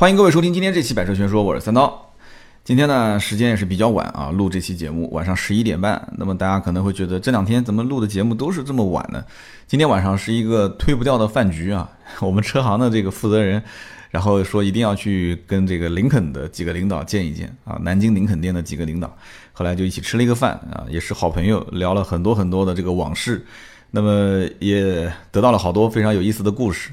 欢迎各位收听今天这期《百车全说》，我是三刀。今天呢，时间也是比较晚啊，录这期节目晚上十一点半。那么大家可能会觉得这两天怎么录的节目都是这么晚呢？今天晚上是一个推不掉的饭局啊，我们车行的这个负责人，然后说一定要去跟这个林肯的几个领导见一见啊，南京林肯店的几个领导，后来就一起吃了一个饭啊，也是好朋友，聊了很多很多的这个往事，那么也得到了好多非常有意思的故事，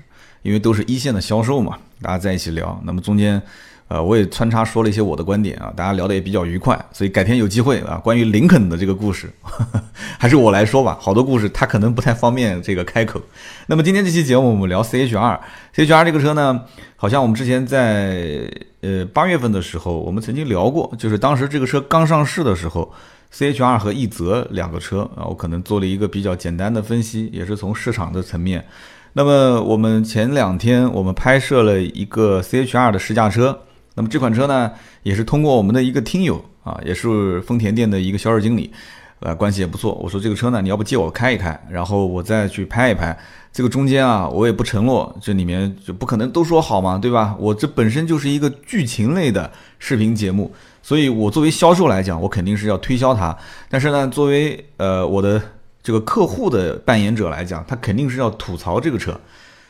因为都是一线的销售嘛，大家在一起聊，那么中间。呃，我也穿插说了一些我的观点啊，大家聊得也比较愉快，所以改天有机会啊，关于林肯的这个故事，还是我来说吧。好多故事他可能不太方便这个开口。那么今天这期节目我们聊 CHR，CHR 这个车呢，好像我们之前在呃八月份的时候我们曾经聊过，就是当时这个车刚上市的时候，CHR 和奕泽两个车啊，我可能做了一个比较简单的分析，也是从市场的层面。那么我们前两天我们拍摄了一个 CHR 的试驾车。那么这款车呢，也是通过我们的一个听友啊，也是丰田店的一个销售经理，呃，关系也不错。我说这个车呢，你要不借我开一开，然后我再去拍一拍。这个中间啊，我也不承诺，这里面就不可能都说好嘛，对吧？我这本身就是一个剧情类的视频节目，所以我作为销售来讲，我肯定是要推销它。但是呢，作为呃我的这个客户的扮演者来讲，他肯定是要吐槽这个车。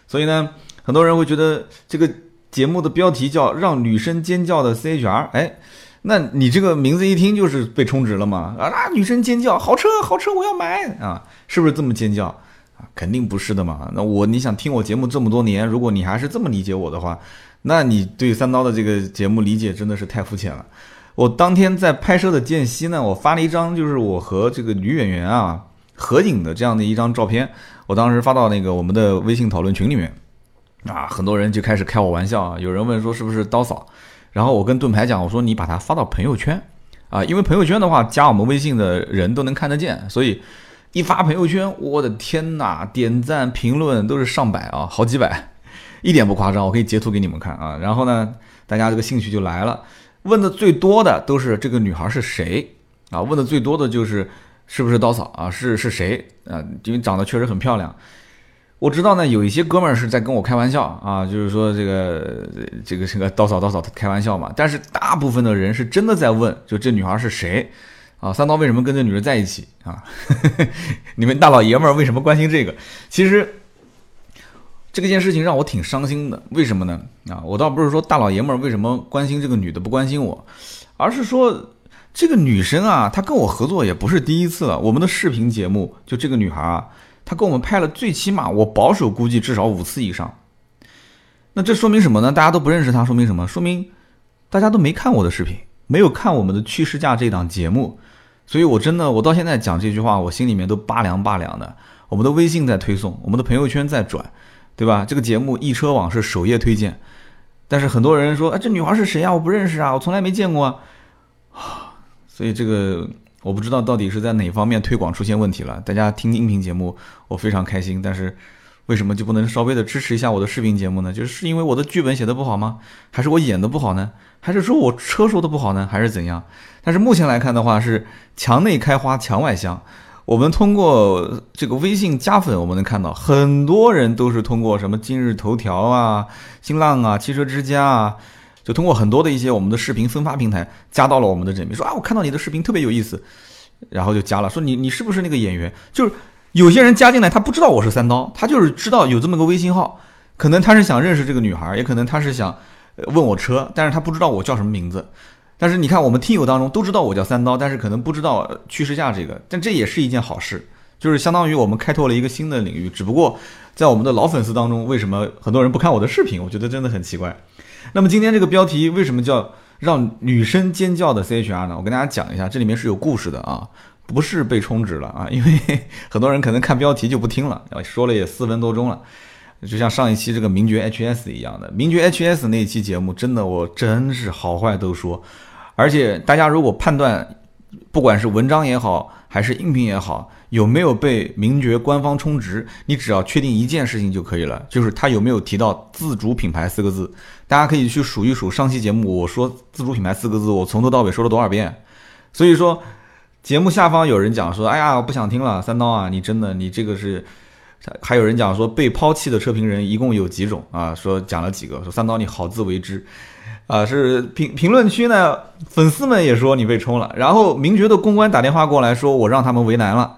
所以呢，很多人会觉得这个。节目的标题叫“让女生尖叫的 CHR”，哎，那你这个名字一听就是被充值了嘛？啊，女生尖叫，好车，好车，我要买啊！是不是这么尖叫啊？肯定不是的嘛。那我你想听我节目这么多年，如果你还是这么理解我的话，那你对三刀的这个节目理解真的是太肤浅了。我当天在拍摄的间隙呢，我发了一张就是我和这个女演员啊合影的这样的一张照片，我当时发到那个我们的微信讨论群里面。啊，很多人就开始开我玩笑啊！有人问说是不是刀嫂，然后我跟盾牌讲，我说你把它发到朋友圈啊，因为朋友圈的话，加我们微信的人都能看得见，所以一发朋友圈，我的天哪，点赞评论都是上百啊，好几百，一点不夸张，我可以截图给你们看啊。然后呢，大家这个兴趣就来了，问的最多的都是这个女孩是谁啊？问的最多的就是是不是刀嫂啊？是是谁啊？因为长得确实很漂亮。我知道呢，有一些哥们儿是在跟我开玩笑啊，就是说这个这个这个刀嫂刀嫂开玩笑嘛。但是大部分的人是真的在问，就这女孩是谁啊？三刀为什么跟这女人在一起啊？你们大老爷们儿为什么关心这个？其实这个件事情让我挺伤心的。为什么呢？啊，我倒不是说大老爷们儿为什么关心这个女的不关心我，而是说这个女生啊，她跟我合作也不是第一次了。我们的视频节目就这个女孩啊。她跟我们拍了最起码，我保守估计至少五次以上。那这说明什么呢？大家都不认识她，说明什么？说明大家都没看我的视频，没有看我们的趋势价这档节目。所以我真的，我到现在讲这句话，我心里面都拔凉拔凉的。我们的微信在推送，我们的朋友圈在转，对吧？这个节目易车网是首页推荐，但是很多人说，哎，这女孩是谁啊？我不认识啊，我从来没见过啊。所以这个。我不知道到底是在哪方面推广出现问题了。大家听音频节目，我非常开心，但是为什么就不能稍微的支持一下我的视频节目呢？就是因为我的剧本写的不好吗？还是我演的不好呢？还是说我车说的不好呢？还是怎样？但是目前来看的话，是墙内开花墙外香。我们通过这个微信加粉，我们能看到很多人都是通过什么今日头条啊、新浪啊、汽车之家啊。就通过很多的一些我们的视频分发平台加到了我们的这里面，说啊，我看到你的视频特别有意思，然后就加了，说你你是不是那个演员？就是有些人加进来，他不知道我是三刀，他就是知道有这么个微信号，可能他是想认识这个女孩，也可能他是想问我车，但是他不知道我叫什么名字。但是你看，我们听友当中都知道我叫三刀，但是可能不知道趋势价这个，但这也是一件好事，就是相当于我们开拓了一个新的领域。只不过在我们的老粉丝当中，为什么很多人不看我的视频？我觉得真的很奇怪。那么今天这个标题为什么叫让女生尖叫的 CHR 呢？我跟大家讲一下，这里面是有故事的啊，不是被充值了啊，因为很多人可能看标题就不听了，说了也四分多钟了，就像上一期这个名爵 HS 一样的，名爵 HS 那一期节目，真的我真是好坏都说，而且大家如果判断，不管是文章也好，还是音频也好。有没有被名爵官方充值？你只要确定一件事情就可以了，就是他有没有提到自主品牌四个字。大家可以去数一数上期节目，我说自主品牌四个字，我从头到尾说了多少遍。所以说，节目下方有人讲说：“哎呀，我不想听了，三刀啊，你真的你这个是还有人讲说被抛弃的车评人一共有几种啊？说讲了几个，说三刀你好自为之，啊，是评评论区呢，粉丝们也说你被冲了，然后名爵的公关打电话过来说我让他们为难了，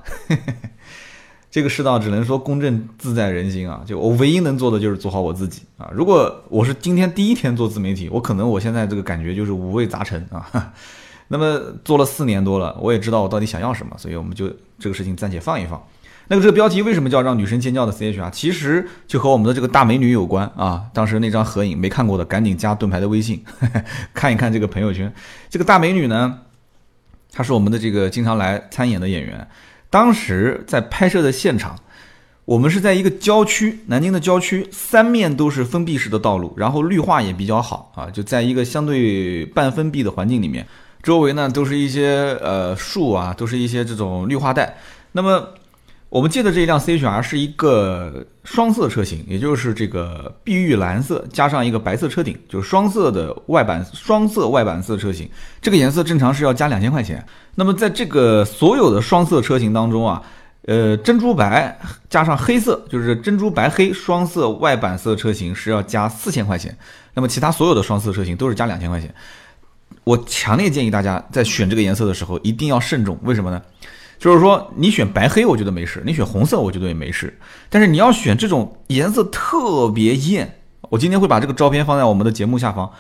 这个世道只能说公正自在人心啊，就我唯一能做的就是做好我自己啊。如果我是今天第一天做自媒体，我可能我现在这个感觉就是五味杂陈啊。那么做了四年多了，我也知道我到底想要什么，所以我们就这个事情暂且放一放。那个这个标题为什么叫让女生尖叫的 CHR？其实就和我们的这个大美女有关啊。当时那张合影没看过的，赶紧加盾牌的微信 看一看这个朋友圈。这个大美女呢，她是我们的这个经常来参演的演员。当时在拍摄的现场，我们是在一个郊区，南京的郊区，三面都是封闭式的道路，然后绿化也比较好啊，就在一个相对半封闭的环境里面，周围呢都是一些呃树啊，都是一些这种绿化带。那么我们借的这一辆 CHR 是一个双色车型，也就是这个碧玉蓝色加上一个白色车顶，就是双色的外版双色外版色车型。这个颜色正常是要加两千块钱。那么在这个所有的双色车型当中啊，呃，珍珠白加上黑色，就是珍珠白黑双色外版色车型是要加四千块钱。那么其他所有的双色车型都是加两千块钱。我强烈建议大家在选这个颜色的时候一定要慎重，为什么呢？就是说，你选白黑，我觉得没事；你选红色，我觉得也没事。但是你要选这种颜色特别艳，我今天会把这个照片放在我们的节目下方。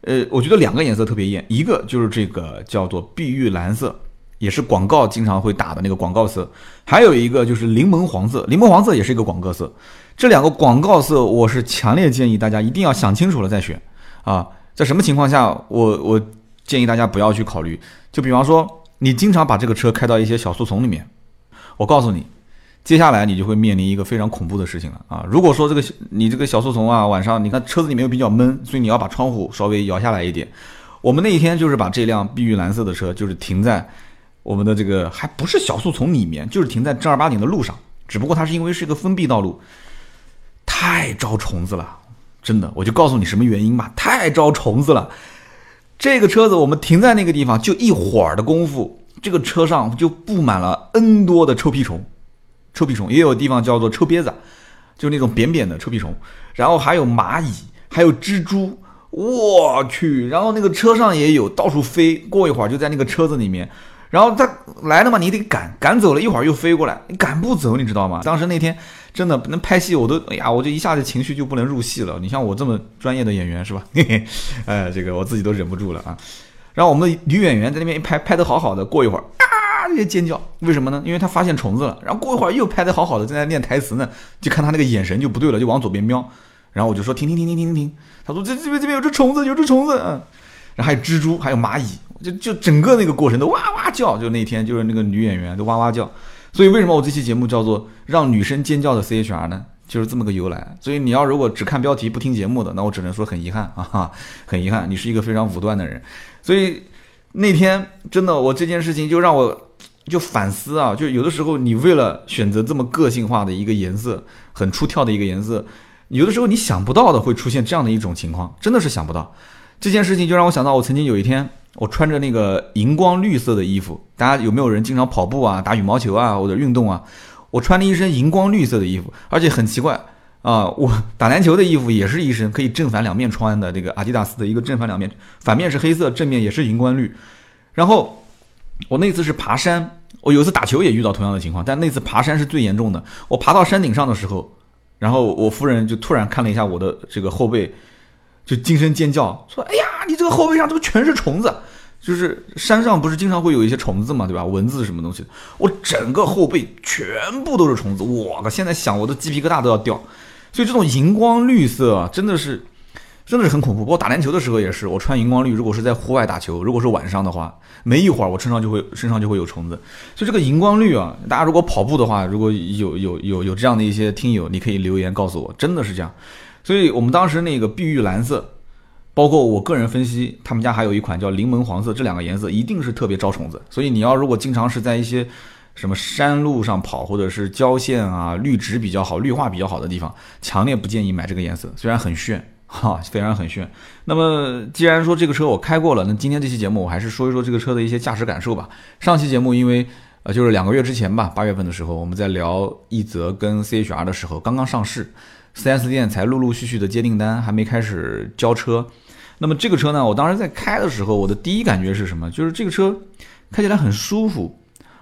呃，我觉得两个颜色特别艳，一个就是这个叫做碧玉蓝色，也是广告经常会打的那个广告色；还有一个就是柠檬黄色，柠檬黄色也是一个广告色。这两个广告色，我是强烈建议大家一定要想清楚了再选啊。在什么情况下，我我建议大家不要去考虑？就比方说。你经常把这个车开到一些小树丛里面，我告诉你，接下来你就会面临一个非常恐怖的事情了啊！如果说这个你这个小树丛啊，晚上你看车子里面又比较闷，所以你要把窗户稍微摇下来一点。我们那一天就是把这辆碧玉蓝色的车，就是停在我们的这个还不是小树丛里面，就是停在正儿八经的路上。只不过它是因为是一个封闭道路，太招虫子了，真的，我就告诉你什么原因吧，太招虫子了。这个车子我们停在那个地方，就一会儿的功夫，这个车上就布满了 N 多的臭屁虫，臭屁虫也有地方叫做臭鳖子，就那种扁扁的臭屁虫，然后还有蚂蚁，还有蜘蛛，我去，然后那个车上也有，到处飞，过一会儿就在那个车子里面。然后他来了嘛，你得赶，赶走了一会儿又飞过来，你赶不走，你知道吗？当时那天真的能拍戏，我都哎呀，我就一下子情绪就不能入戏了。你像我这么专业的演员是吧？嘿嘿，哎，这个我自己都忍不住了啊。然后我们的女演员在那边一拍，拍的好好的，过一会儿啊，那些尖叫，为什么呢？因为她发现虫子了。然后过一会儿又拍的好好的，正在念台词呢，就看她那个眼神就不对了，就往左边瞄。然后我就说停停停停停停停。她说这这边这边有只虫子，有只虫子。嗯，然后还有蜘蛛，还有蚂蚁。就就整个那个过程都哇哇叫，就那天就是那个女演员都哇哇叫，所以为什么我这期节目叫做让女生尖叫的 CHR 呢？就是这么个由来。所以你要如果只看标题不听节目的，那我只能说很遗憾啊，很遗憾，你是一个非常武断的人。所以那天真的我这件事情就让我就反思啊，就有的时候你为了选择这么个性化的一个颜色，很出挑的一个颜色，有的时候你想不到的会出现这样的一种情况，真的是想不到。这件事情就让我想到我曾经有一天。我穿着那个荧光绿色的衣服，大家有没有人经常跑步啊、打羽毛球啊或者运动啊？我穿了一身荧光绿色的衣服，而且很奇怪啊，我 打篮球的衣服也是一身可以正反两面穿的这个阿迪达斯的一个正反两面，反面是黑色，正面也是荧光绿。然后我那次是爬山，我有一次打球也遇到同样的情况，但那次爬山是最严重的。我爬到山顶上的时候，然后我夫人就突然看了一下我的这个后背。就惊声尖叫，说：“哎呀，你这个后背上怎么全是虫子，就是山上不是经常会有一些虫子嘛，对吧？蚊子什么东西，我整个后背全部都是虫子，我靠！现在想我的鸡皮疙瘩都要掉。所以这种荧光绿色啊，真的是，真的是很恐怖。我打篮球的时候也是，我穿荧光绿，如果是在户外打球，如果是晚上的话，没一会儿我身上就会身上就会有虫子。所以这个荧光绿啊，大家如果跑步的话，如果有有有有这样的一些听友，你可以留言告诉我，真的是这样。”所以我们当时那个碧玉蓝色，包括我个人分析，他们家还有一款叫柠檬黄色，这两个颜色一定是特别招虫子。所以你要如果经常是在一些什么山路上跑，或者是郊县啊，绿植比较好、绿化比较好的地方，强烈不建议买这个颜色。虽然很炫，哈，虽然很炫。那么既然说这个车我开过了，那今天这期节目我还是说一说这个车的一些驾驶感受吧。上期节目因为呃，就是两个月之前吧，八月份的时候，我们在聊一泽跟 CHR 的时候，刚刚上市，4S 店才陆陆续续的接订单，还没开始交车。那么这个车呢，我当时在开的时候，我的第一感觉是什么？就是这个车开起来很舒服，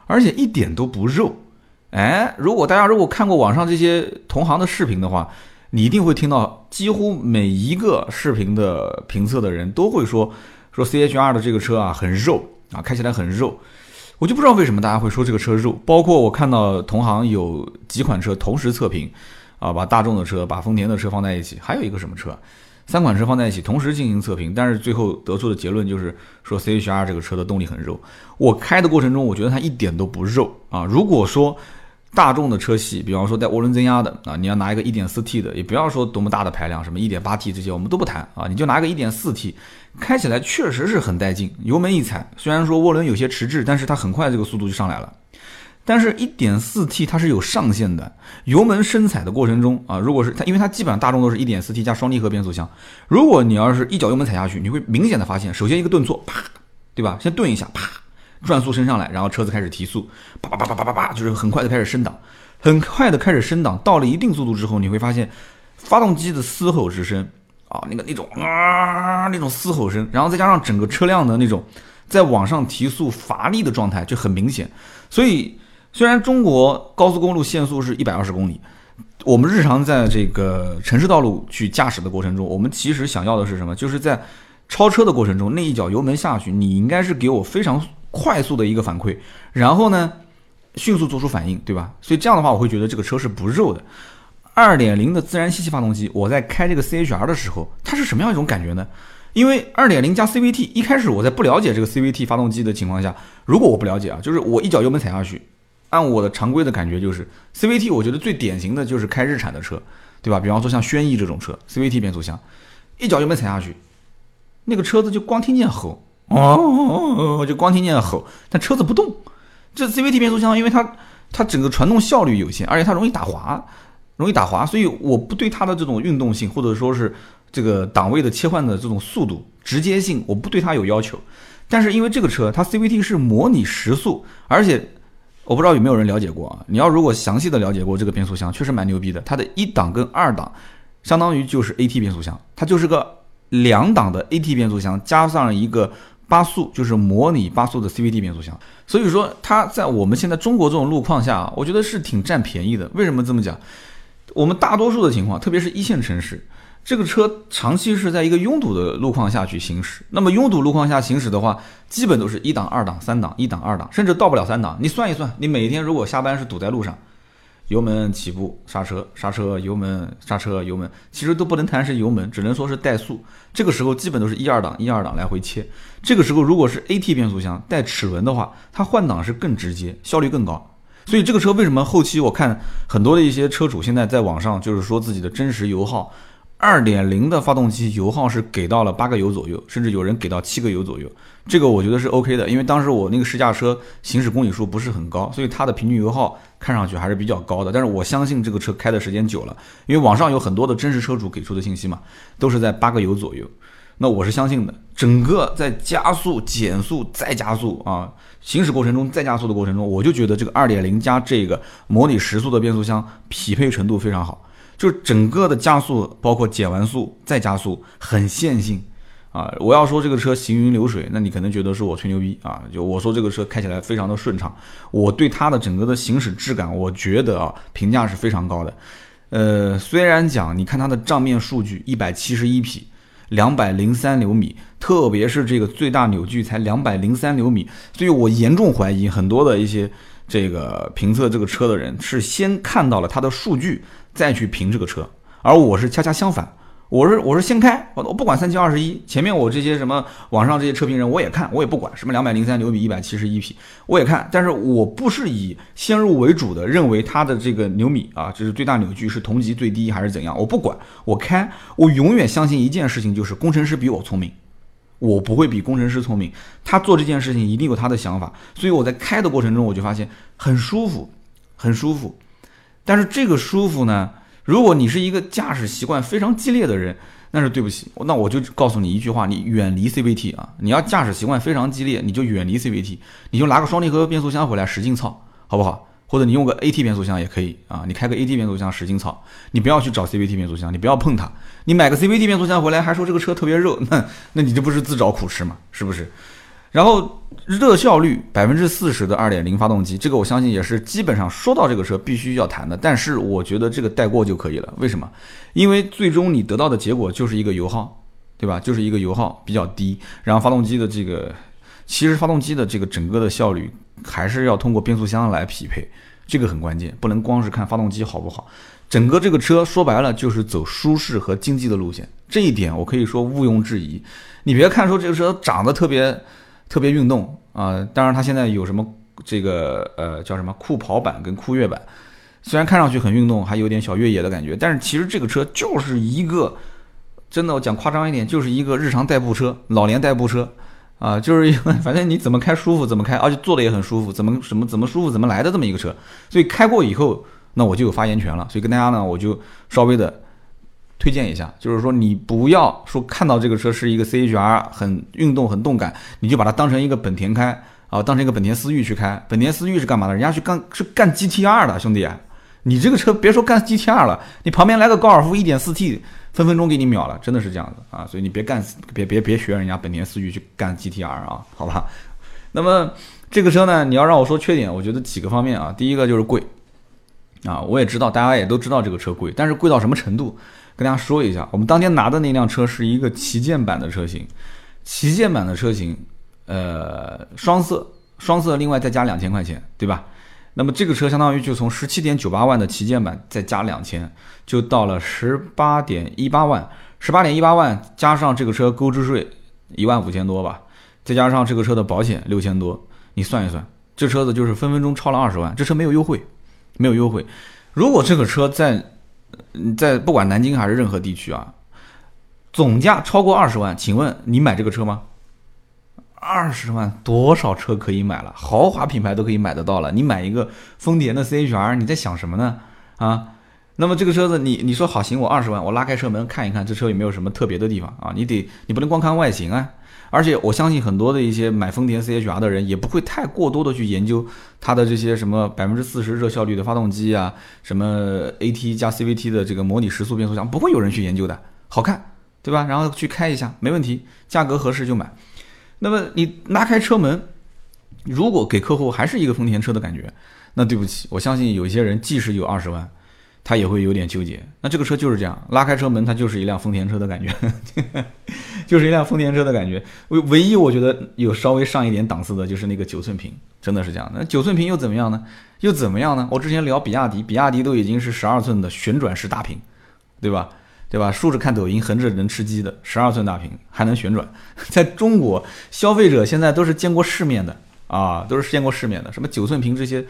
而且一点都不肉。哎，如果大家如果看过网上这些同行的视频的话，你一定会听到，几乎每一个视频的评测的人都会说，说 CHR 的这个车啊很肉啊，开起来很肉。我就不知道为什么大家会说这个车肉，包括我看到同行有几款车同时测评，啊，把大众的车、把丰田的车放在一起，还有一个什么车，三款车放在一起同时进行测评，但是最后得出的结论就是说 CHR 这个车的动力很肉。我开的过程中，我觉得它一点都不肉啊。如果说大众的车系，比方说带涡轮增压的啊，你要拿一个 1.4T 的，也不要说多么大的排量，什么 1.8T 这些我们都不谈啊，你就拿个 1.4T，开起来确实是很带劲，油门一踩，虽然说涡轮有些迟滞，但是它很快这个速度就上来了。但是 1.4T 它是有上限的，油门深踩的过程中啊，如果是它，因为它基本上大众都是一点四 T 加双离合变速箱，如果你要是一脚油门踩下去，你会明显的发现，首先一个顿挫，啪，对吧？先顿一下，啪。转速升上来，然后车子开始提速，叭叭叭叭叭叭叭，就是很快的开始升档，很快的开始升档。到了一定速度之后，你会发现发动机的嘶吼之声啊，那个那种啊那种嘶吼声，然后再加上整个车辆的那种在往上提速乏力的状态就很明显。所以虽然中国高速公路限速是一百二十公里，我们日常在这个城市道路去驾驶的过程中，我们其实想要的是什么？就是在超车的过程中，那一脚油门下去，你应该是给我非常。快速的一个反馈，然后呢，迅速做出反应，对吧？所以这样的话，我会觉得这个车是不肉的。二点零的自然吸气发动机，我在开这个 CHR 的时候，它是什么样一种感觉呢？因为二点零加 CVT，一开始我在不了解这个 CVT 发动机的情况下，如果我不了解啊，就是我一脚油门踩下去，按我的常规的感觉就是 CVT，我觉得最典型的就是开日产的车，对吧？比方说像轩逸这种车，CVT 变速箱，一脚油门踩下去，那个车子就光听见吼。哦，就光听见吼，但车子不动。这 CVT 变速箱，因为它它整个传动效率有限，而且它容易打滑，容易打滑，所以我不对它的这种运动性，或者说是这个档位的切换的这种速度、直接性，我不对它有要求。但是因为这个车它 CVT 是模拟时速，而且我不知道有没有人了解过啊？你要如果详细的了解过这个变速箱，确实蛮牛逼的。它的一档跟二档，相当于就是 AT 变速箱，它就是个两档的 AT 变速箱加上一个。八速就是模拟八速的 CVT 变速箱，所以说它在我们现在中国这种路况下啊，我觉得是挺占便宜的。为什么这么讲？我们大多数的情况，特别是一线城市，这个车长期是在一个拥堵的路况下去行驶。那么拥堵路况下行驶的话，基本都是一档、二档、三档、一档、二档，甚至到不了三档。你算一算，你每天如果下班是堵在路上。油门起步，刹车，刹车，油门，刹车，油门，其实都不能谈是油门，只能说是怠速。这个时候基本都是一二档，一二档来回切。这个时候如果是 AT 变速箱带齿轮的话，它换挡是更直接，效率更高。所以这个车为什么后期我看很多的一些车主现在在网上就是说自己的真实油耗。二点零的发动机油耗是给到了八个油左右，甚至有人给到七个油左右，这个我觉得是 OK 的，因为当时我那个试驾车行驶公里数不是很高，所以它的平均油耗看上去还是比较高的。但是我相信这个车开的时间久了，因为网上有很多的真实车主给出的信息嘛，都是在八个油左右，那我是相信的。整个在加速、减速、再加速啊，行驶过程中再加速的过程中，我就觉得这个二点零加这个模拟时速的变速箱匹配程度非常好。就整个的加速，包括减完速再加速，很线性啊！我要说这个车行云流水，那你可能觉得是我吹牛逼啊！就我说这个车开起来非常的顺畅，我对它的整个的行驶质感，我觉得啊，评价是非常高的。呃，虽然讲你看它的账面数据，一百七十一匹，两百零三牛米，特别是这个最大扭矩才两百零三牛米，所以我严重怀疑很多的一些这个评测这个车的人是先看到了它的数据。再去评这个车，而我是恰恰相反，我是我是先开，我我不管三七二十一，前面我这些什么网上这些车评人我也看，我也不管什么两百零三牛米一百七十一匹，我也看，但是我不是以先入为主的认为它的这个牛米啊，就是最大扭矩是同级最低还是怎样，我不管，我开，我永远相信一件事情，就是工程师比我聪明，我不会比工程师聪明，他做这件事情一定有他的想法，所以我在开的过程中我就发现很舒服，很舒服。但是这个舒服呢？如果你是一个驾驶习惯非常激烈的人，那是对不起，那我就告诉你一句话，你远离 CVT 啊！你要驾驶习惯非常激烈，你就远离 CVT，你就拿个双离合变速箱回来使劲操，好不好？或者你用个 AT 变速箱也可以啊，你开个 AT 变速箱使劲操，你不要去找 CVT 变速箱，你不要碰它。你买个 CVT 变速箱回来还说这个车特别热，那那你这不是自找苦吃吗？是不是？然后热效率百分之四十的二点零发动机，这个我相信也是基本上说到这个车必须要谈的。但是我觉得这个带过就可以了。为什么？因为最终你得到的结果就是一个油耗，对吧？就是一个油耗比较低，然后发动机的这个，其实发动机的这个整个的效率还是要通过变速箱来匹配，这个很关键，不能光是看发动机好不好。整个这个车说白了就是走舒适和经济的路线，这一点我可以说毋庸置疑。你别看说这个车长得特别。特别运动啊！当然，它现在有什么这个呃叫什么酷跑版跟酷越版，虽然看上去很运动，还有点小越野的感觉，但是其实这个车就是一个真的，我讲夸张一点，就是一个日常代步车、老年代步车啊，就是因为 反正你怎么开舒服怎么开，而且坐的也很舒服，怎么什么怎么舒服怎么来的这么一个车。所以开过以后，那我就有发言权了。所以跟大家呢，我就稍微的。推荐一下，就是说你不要说看到这个车是一个 C H R 很运动很动感，你就把它当成一个本田开啊，当成一个本田思域去开。本田思域是干嘛的？人家去干是干 G T R 的兄弟，你这个车别说干 G T R 了，你旁边来个高尔夫一点四 T，分分钟给你秒了，真的是这样子啊！所以你别干，别别别学人家本田思域去干 G T R 啊，好吧？那么这个车呢，你要让我说缺点，我觉得几个方面啊，第一个就是贵啊，我也知道大家也都知道这个车贵，但是贵到什么程度？跟大家说一下，我们当天拿的那辆车是一个旗舰版的车型，旗舰版的车型，呃，双色，双色，另外再加两千块钱，对吧？那么这个车相当于就从十七点九八万的旗舰版再加两千，就到了十八点一八万，十八点一八万加上这个车购置税一万五千多吧，再加上这个车的保险六千多，你算一算，这车子就是分分钟超了二十万，这车没有优惠，没有优惠。如果这个车在在不管南京还是任何地区啊，总价超过二十万，请问你买这个车吗？二十万多少车可以买了？豪华品牌都可以买得到了。你买一个丰田的 CHR，你在想什么呢？啊，那么这个车子你你说好行，我二十万，我拉开车门看一看，这车有没有什么特别的地方啊？你得你不能光看外形啊。而且我相信很多的一些买丰田 CHR 的人也不会太过多的去研究它的这些什么百分之四十热效率的发动机啊，什么 AT 加 CVT 的这个模拟时速变速箱，不会有人去研究的。好看，对吧？然后去开一下，没问题，价格合适就买。那么你拉开车门，如果给客户还是一个丰田车的感觉，那对不起，我相信有一些人即使有二十万。他也会有点纠结。那这个车就是这样，拉开车门，它就是一辆丰田车的感觉，就是一辆丰田车的感觉。唯唯一我觉得有稍微上一点档次的，就是那个九寸屏，真的是这样。那九寸屏又怎么样呢？又怎么样呢？我之前聊比亚迪，比亚迪都已经是十二寸的旋转式大屏，对吧？对吧？竖着看抖音，横着能吃鸡的十二寸大屏还能旋转，在中国消费者现在都是见过世面的啊，都是见过世面的。什么九寸屏这些，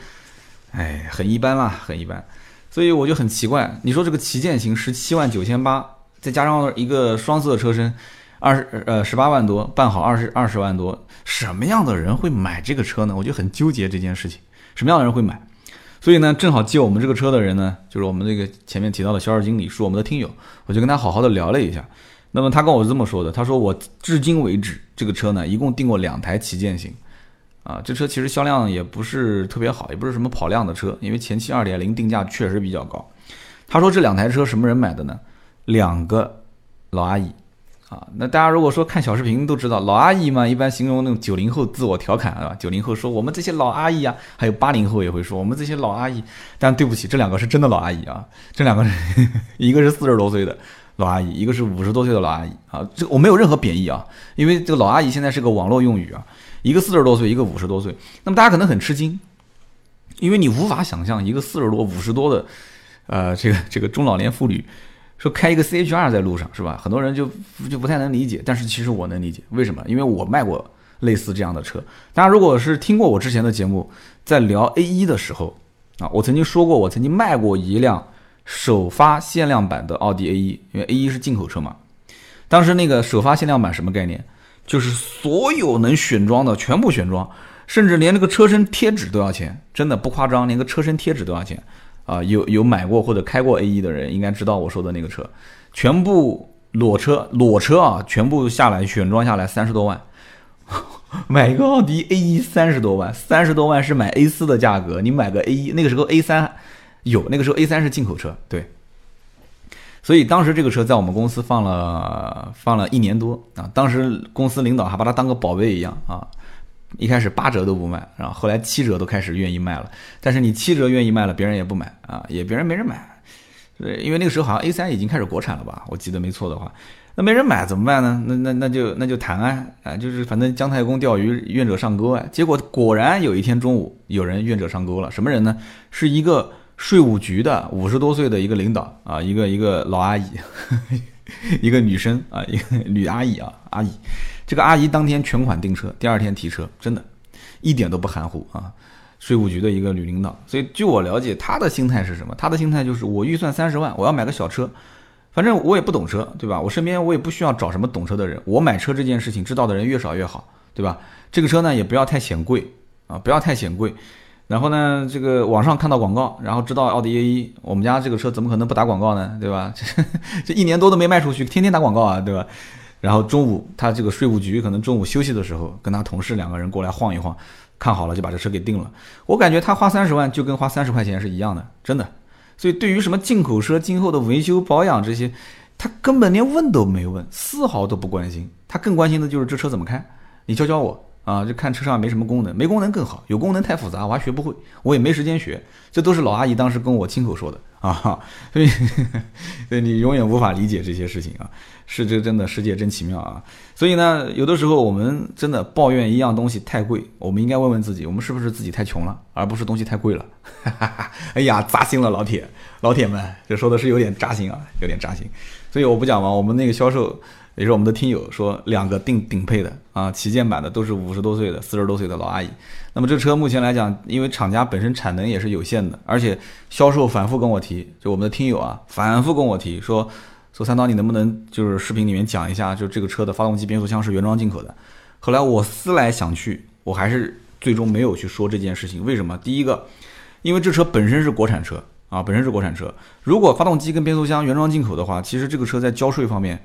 哎，很一般啦，很一般。所以我就很奇怪，你说这个旗舰型十七万九千八，再加上一个双色车身，二十呃十八万多，办好二十二十万多，什么样的人会买这个车呢？我就很纠结这件事情，什么样的人会买？所以呢，正好借我们这个车的人呢，就是我们这个前面提到的销售经理，是我们的听友，我就跟他好好的聊了一下。那么他跟我是这么说的，他说我至今为止这个车呢，一共订过两台旗舰型。啊，这车其实销量也不是特别好，也不是什么跑量的车，因为前期二点零定价确实比较高。他说这两台车什么人买的呢？两个老阿姨啊。那大家如果说看小视频都知道，老阿姨嘛，一般形容那种九零后自我调侃啊。九零后说我们这些老阿姨啊，还有八零后也会说我们这些老阿姨。但对不起，这两个是真的老阿姨啊。这两个人，一个是四十多岁的老阿姨，一个是五十多岁的老阿姨啊。这我没有任何贬义啊，因为这个老阿姨现在是个网络用语啊。一个四十多岁，一个五十多岁，那么大家可能很吃惊，因为你无法想象一个四十多、五十多的，呃，这个这个中老年妇女说开一个 C H R 在路上是吧？很多人就就不太能理解，但是其实我能理解，为什么？因为我卖过类似这样的车。大家如果是听过我之前的节目，在聊 A 一的时候啊，我曾经说过，我曾经卖过一辆首发限量版的奥迪 A 一，因为 A 一是进口车嘛。当时那个首发限量版什么概念？就是所有能选装的全部选装，甚至连那个车身贴纸都要钱，真的不夸张，连个车身贴纸都要钱啊！有有买过或者开过 A 一的人应该知道我说的那个车，全部裸车裸车啊，全部下来选装下来三十多万，买一个奥迪 A 一三十多万，三十多万是买 A 四的价格，你买个 A 一，那个时候 A 三有，那个时候 A 三是进口车，对。所以当时这个车在我们公司放了放了一年多啊，当时公司领导还把它当个宝贝一样啊，一开始八折都不卖，然后后来七折都开始愿意卖了，但是你七折愿意卖了，别人也不买啊，也别人没人买，对，因为那个时候好像 A 三已经开始国产了吧，我记得没错的话，那没人买怎么办呢？那那那就那就谈啊，啊，就是反正姜太公钓鱼，愿者上钩啊，结果果然有一天中午有人愿者上钩了，什么人呢？是一个。税务局的五十多岁的一个领导啊，一个一个老阿姨，一个女生啊，一个女阿姨啊，阿姨，这个阿姨当天全款订车，第二天提车，真的，一点都不含糊啊。税务局的一个女领导，所以据我了解，她的心态是什么？她的心态就是我预算三十万，我要买个小车，反正我也不懂车，对吧？我身边我也不需要找什么懂车的人，我买车这件事情知道的人越少越好，对吧？这个车呢也不要太显贵啊，不要太显贵。然后呢，这个网上看到广告，然后知道奥迪 A 一，我们家这个车怎么可能不打广告呢？对吧？这一年多都没卖出去，天天打广告啊，对吧？然后中午他这个税务局可能中午休息的时候，跟他同事两个人过来晃一晃，看好了就把这车给定了。我感觉他花三十万就跟花三十块钱是一样的，真的。所以对于什么进口车今后的维修保养这些，他根本连问都没问，丝毫都不关心。他更关心的就是这车怎么开，你教教我。啊，就看车上没什么功能，没功能更好，有功能太复杂，我还学不会，我也没时间学。这都是老阿姨当时跟我亲口说的啊，所以，所以你永远无法理解这些事情啊。是这真的世界真奇妙啊。所以呢，有的时候我们真的抱怨一样东西太贵，我们应该问问自己，我们是不是自己太穷了，而不是东西太贵了？哎呀，扎心了，老铁，老铁们，这说的是有点扎心啊，有点扎心。所以我不讲嘛，我们那个销售。也是我们的听友说，两个定顶配的啊，旗舰版的都是五十多岁的、四十多岁的老阿姨。那么这车目前来讲，因为厂家本身产能也是有限的，而且销售反复跟我提，就我们的听友啊，反复跟我提说，说三刀你能不能就是视频里面讲一下，就这个车的发动机、变速箱是原装进口的。后来我思来想去，我还是最终没有去说这件事情。为什么？第一个，因为这车本身是国产车啊，本身是国产车，如果发动机跟变速箱原装进口的话，其实这个车在交税方面。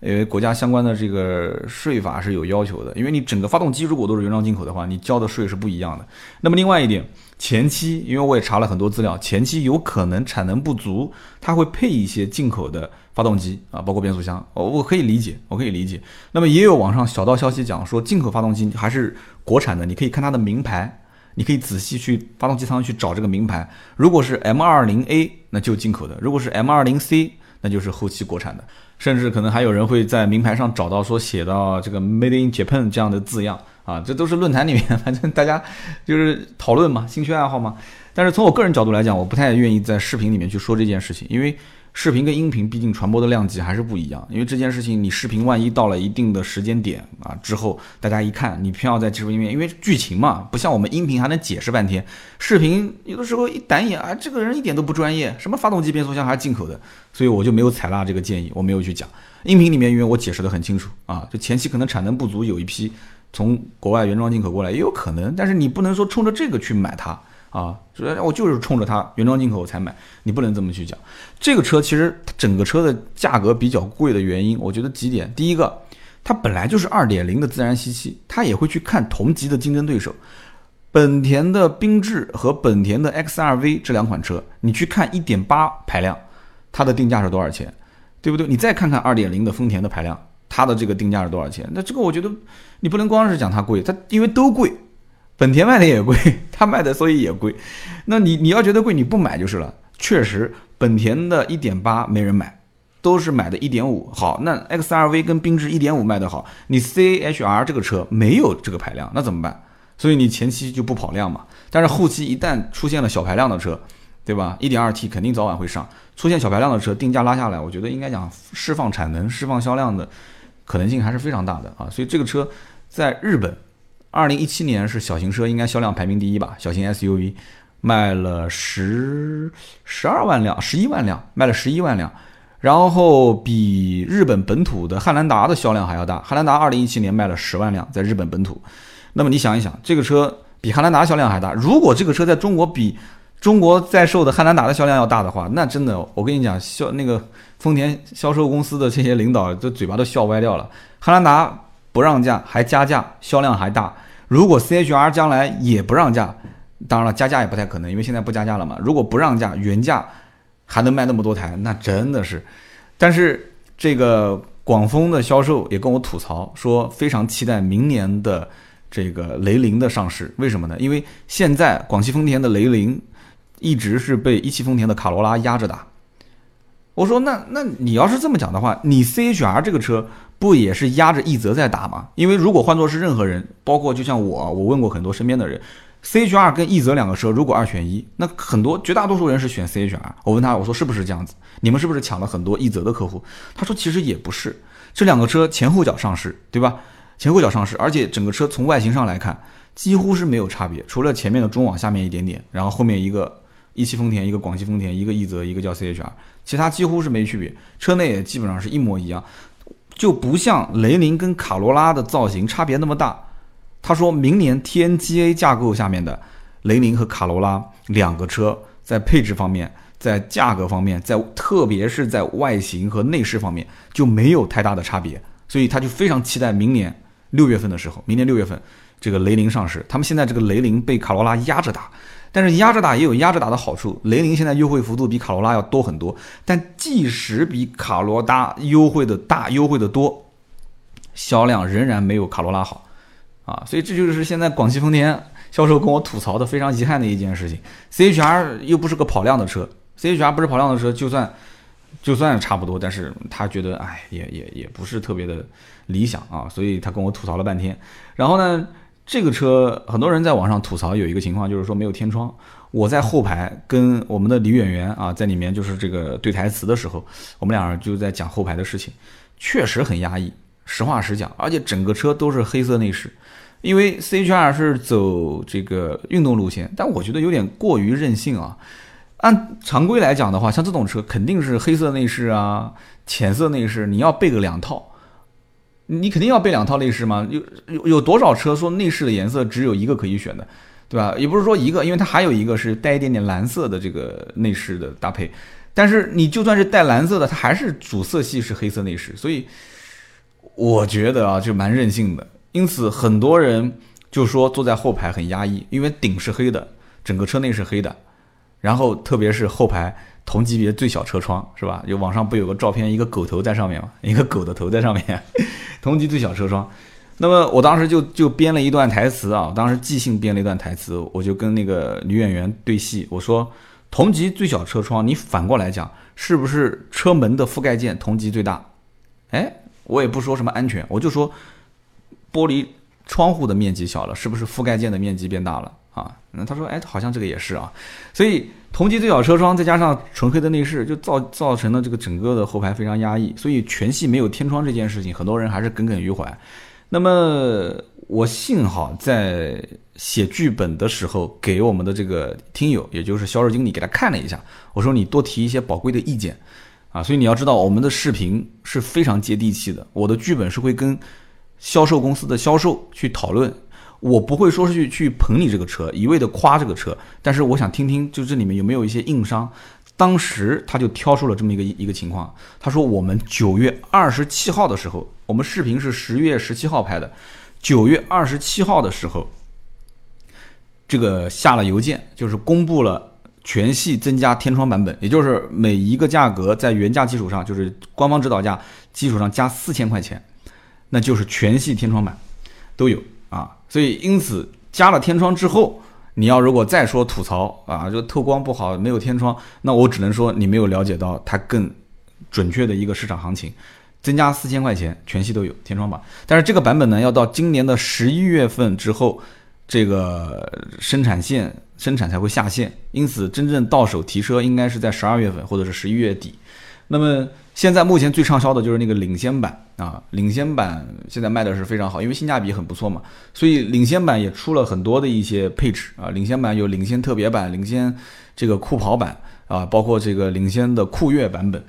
因为国家相关的这个税法是有要求的，因为你整个发动机如果都是原装进口的话，你交的税是不一样的。那么另外一点，前期因为我也查了很多资料，前期有可能产能不足，它会配一些进口的发动机啊，包括变速箱，我我可以理解，我可以理解。那么也有网上小道消息讲说，进口发动机还是国产的，你可以看它的名牌，你可以仔细去发动机舱去找这个名牌。如果是 M20A，那就进口的；如果是 M20C，那就是后期国产的。甚至可能还有人会在名牌上找到说写到这个 Made in Japan 这样的字样啊，这都是论坛里面，反正大家就是讨论嘛，兴趣爱好嘛。但是从我个人角度来讲，我不太愿意在视频里面去说这件事情，因为。视频跟音频毕竟传播的量级还是不一样，因为这件事情你视频万一到了一定的时间点啊之后，大家一看你偏要在视频里面，因为剧情嘛，不像我们音频还能解释半天，视频有的时候一打眼啊，这个人一点都不专业，什么发动机变速箱还是进口的，所以我就没有采纳这个建议，我没有去讲音频里面，因为我解释的很清楚啊，就前期可能产能不足，有一批从国外原装进口过来也有可能，但是你不能说冲着这个去买它。啊，所以我就是冲着它原装进口我才买，你不能这么去讲。这个车其实整个车的价格比较贵的原因，我觉得几点。第一个，它本来就是二点零的自然吸气，它也会去看同级的竞争对手，本田的缤智和本田的 XRV 这两款车，你去看一点八排量，它的定价是多少钱，对不对？你再看看二点零的丰田的排量，它的这个定价是多少钱？那这个我觉得你不能光是讲它贵，它因为都贵。本田卖的也贵，他卖的所以也贵。那你你要觉得贵，你不买就是了。确实，本田的1.8没人买，都是买的1.5。好，那 XRV 跟缤智1.5卖的好，你 CHR 这个车没有这个排量，那怎么办？所以你前期就不跑量嘛。但是后期一旦出现了小排量的车，对吧？1.2T 肯定早晚会上。出现小排量的车，定价拉下来，我觉得应该讲释放产能、释放销量的可能性还是非常大的啊。所以这个车在日本。二零一七年是小型车应该销量排名第一吧？小型 SUV 卖了十十二万辆，十一万辆，卖了十一万辆，然后比日本本土的汉兰达的销量还要大。汉兰达二零一七年卖了十万辆，在日本本土。那么你想一想，这个车比汉兰达销量还大。如果这个车在中国比中国在售的汉兰达的销量要大的话，那真的，我跟你讲，销那个丰田销售公司的这些领导，这嘴巴都笑歪掉了。汉兰达不让价还加价，销量还大。如果 C H R 将来也不让价，当然了，加价也不太可能，因为现在不加价了嘛。如果不让价，原价还能卖那么多台，那真的是。但是这个广丰的销售也跟我吐槽说，非常期待明年的这个雷凌的上市。为什么呢？因为现在广汽丰田的雷凌。一直是被一汽丰田的卡罗拉压着打。我说那那你要是这么讲的话，你 C H R 这个车不也是压着奕泽在打吗？因为如果换作是任何人，包括就像我，我问过很多身边的人，C H R 跟奕泽两个车如果二选一，那很多绝大多数人是选 C H R。我问他，我说是不是这样子？你们是不是抢了很多奕泽的客户？他说其实也不是，这两个车前后脚上市，对吧？前后脚上市，而且整个车从外形上来看几乎是没有差别，除了前面的中网下面一点点，然后后面一个。一汽丰田，一个广汽丰田，一个奕泽，一个叫 C H R，其他几乎是没区别，车内也基本上是一模一样，就不像雷凌跟卡罗拉的造型差别那么大。他说明年 T N G A 架构下面的雷凌和卡罗拉两个车在配置方面，在价格方面，在特别是在外形和内饰方面就没有太大的差别，所以他就非常期待明年六月份的时候，明年六月份这个雷凌上市。他们现在这个雷凌被卡罗拉压着打。但是压着打也有压着打的好处，雷凌现在优惠幅度比卡罗拉要多很多，但即使比卡罗拉优惠的大、优惠的多，销量仍然没有卡罗拉好，啊，所以这就是现在广汽丰田销售跟我吐槽的非常遗憾的一件事情。C H R 又不是个跑量的车，C H R 不是跑量的车，就算就算差不多，但是他觉得哎，也也也不是特别的理想啊，所以他跟我吐槽了半天，然后呢？这个车很多人在网上吐槽，有一个情况就是说没有天窗。我在后排跟我们的李远员啊，在里面就是这个对台词的时候，我们俩就在讲后排的事情，确实很压抑。实话实讲，而且整个车都是黑色内饰，因为 C H R 是走这个运动路线，但我觉得有点过于任性啊。按常规来讲的话，像这种车肯定是黑色内饰啊，浅色内饰，你要备个两套。你肯定要备两套内饰吗？有有有多少车说内饰的颜色只有一个可以选的，对吧？也不是说一个，因为它还有一个是带一点点蓝色的这个内饰的搭配。但是你就算是带蓝色的，它还是主色系是黑色内饰，所以我觉得啊，就蛮任性的。因此很多人就说坐在后排很压抑，因为顶是黑的，整个车内是黑的，然后特别是后排。同级别最小车窗是吧？有网上不有个照片，一个狗头在上面吗？一个狗的头在上面。同级最小车窗。那么我当时就就编了一段台词啊，当时即兴编了一段台词，我就跟那个女演员对戏，我说同级最小车窗，你反过来讲，是不是车门的覆盖件同级最大？哎，我也不说什么安全，我就说玻璃窗户的面积小了，是不是覆盖件的面积变大了？啊，那他说，哎，好像这个也是啊，所以同级最小车窗再加上纯黑的内饰，就造造成了这个整个的后排非常压抑，所以全系没有天窗这件事情，很多人还是耿耿于怀。那么我幸好在写剧本的时候，给我们的这个听友，也就是销售经理给他看了一下，我说你多提一些宝贵的意见啊，所以你要知道我们的视频是非常接地气的，我的剧本是会跟销售公司的销售去讨论。我不会说是去去捧你这个车，一味的夸这个车，但是我想听听，就这里面有没有一些硬伤。当时他就挑出了这么一个一个情况，他说我们九月二十七号的时候，我们视频是十月十七号拍的，九月二十七号的时候，这个下了邮件，就是公布了全系增加天窗版本，也就是每一个价格在原价基础上，就是官方指导价基础上加四千块钱，那就是全系天窗版都有。啊，所以因此加了天窗之后，你要如果再说吐槽啊，就透光不好，没有天窗，那我只能说你没有了解到它更准确的一个市场行情。增加四千块钱，全系都有天窗版，但是这个版本呢，要到今年的十一月份之后，这个生产线生产才会下线，因此真正到手提车应该是在十二月份或者是十一月底。那么现在目前最畅销的就是那个领先版啊，领先版现在卖的是非常好，因为性价比很不错嘛，所以领先版也出了很多的一些配置啊，领先版有领先特别版、领先这个酷跑版啊，包括这个领先的酷越版本。